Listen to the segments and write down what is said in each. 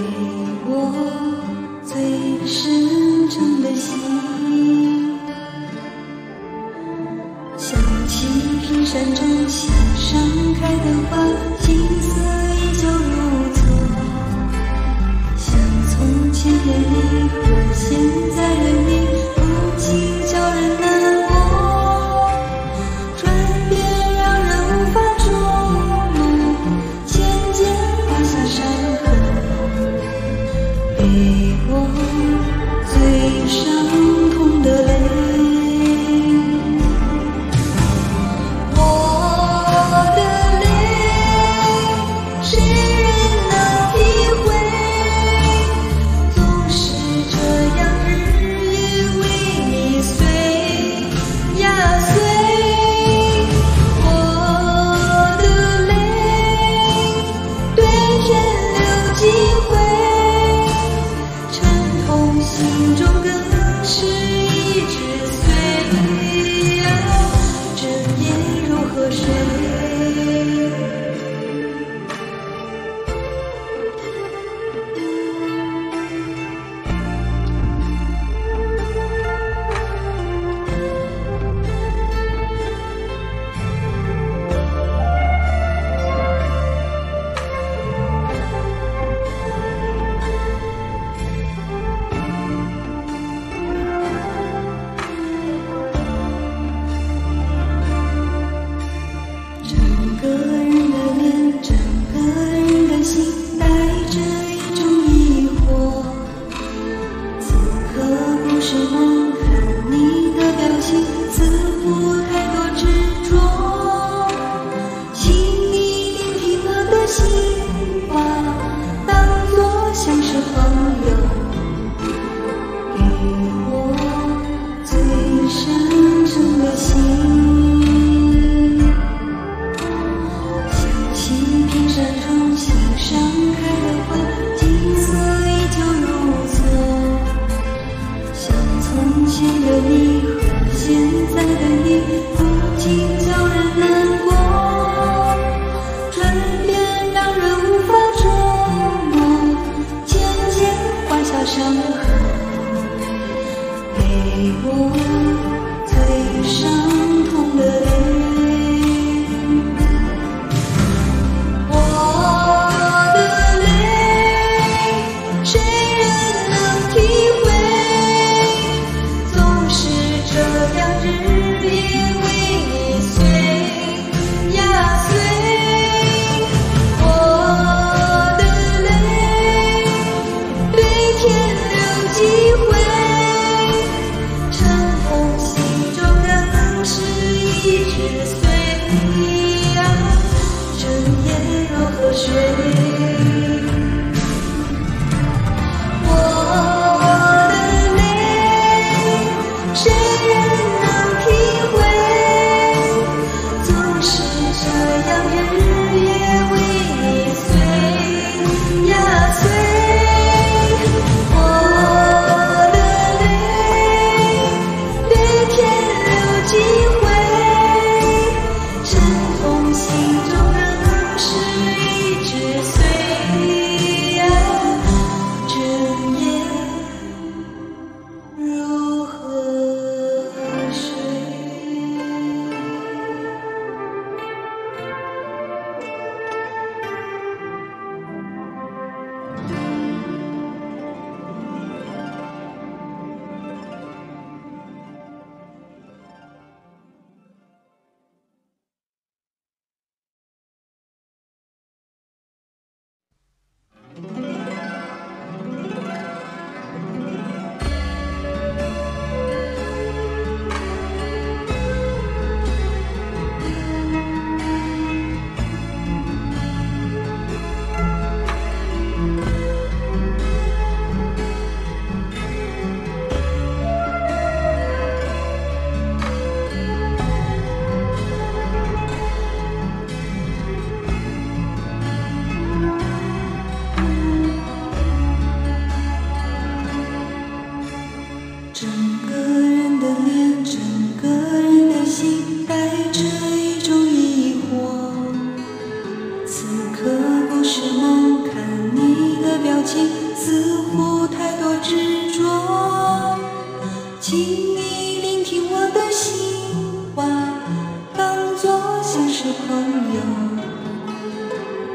给我最深沉的心想起平山中下盛开的花。血流几回沉痛心中更是心房悲伤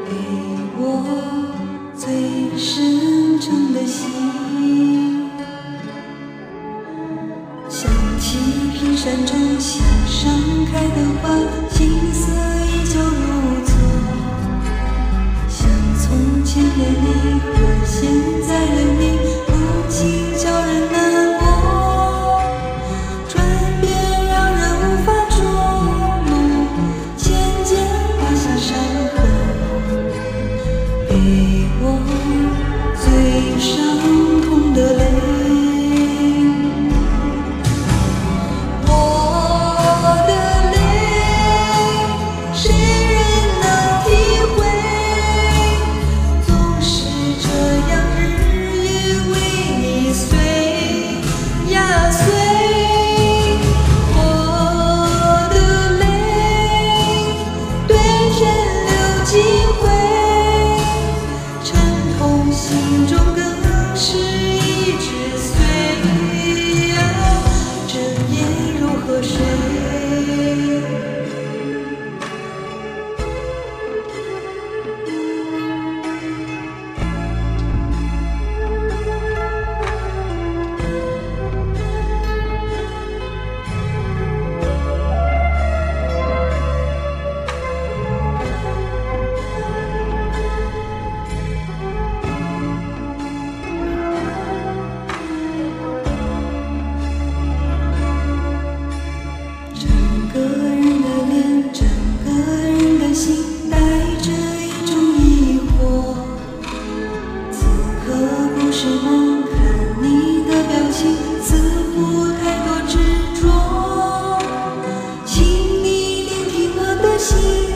给我最深沉的心，想起瓶山中心盛开的花。心。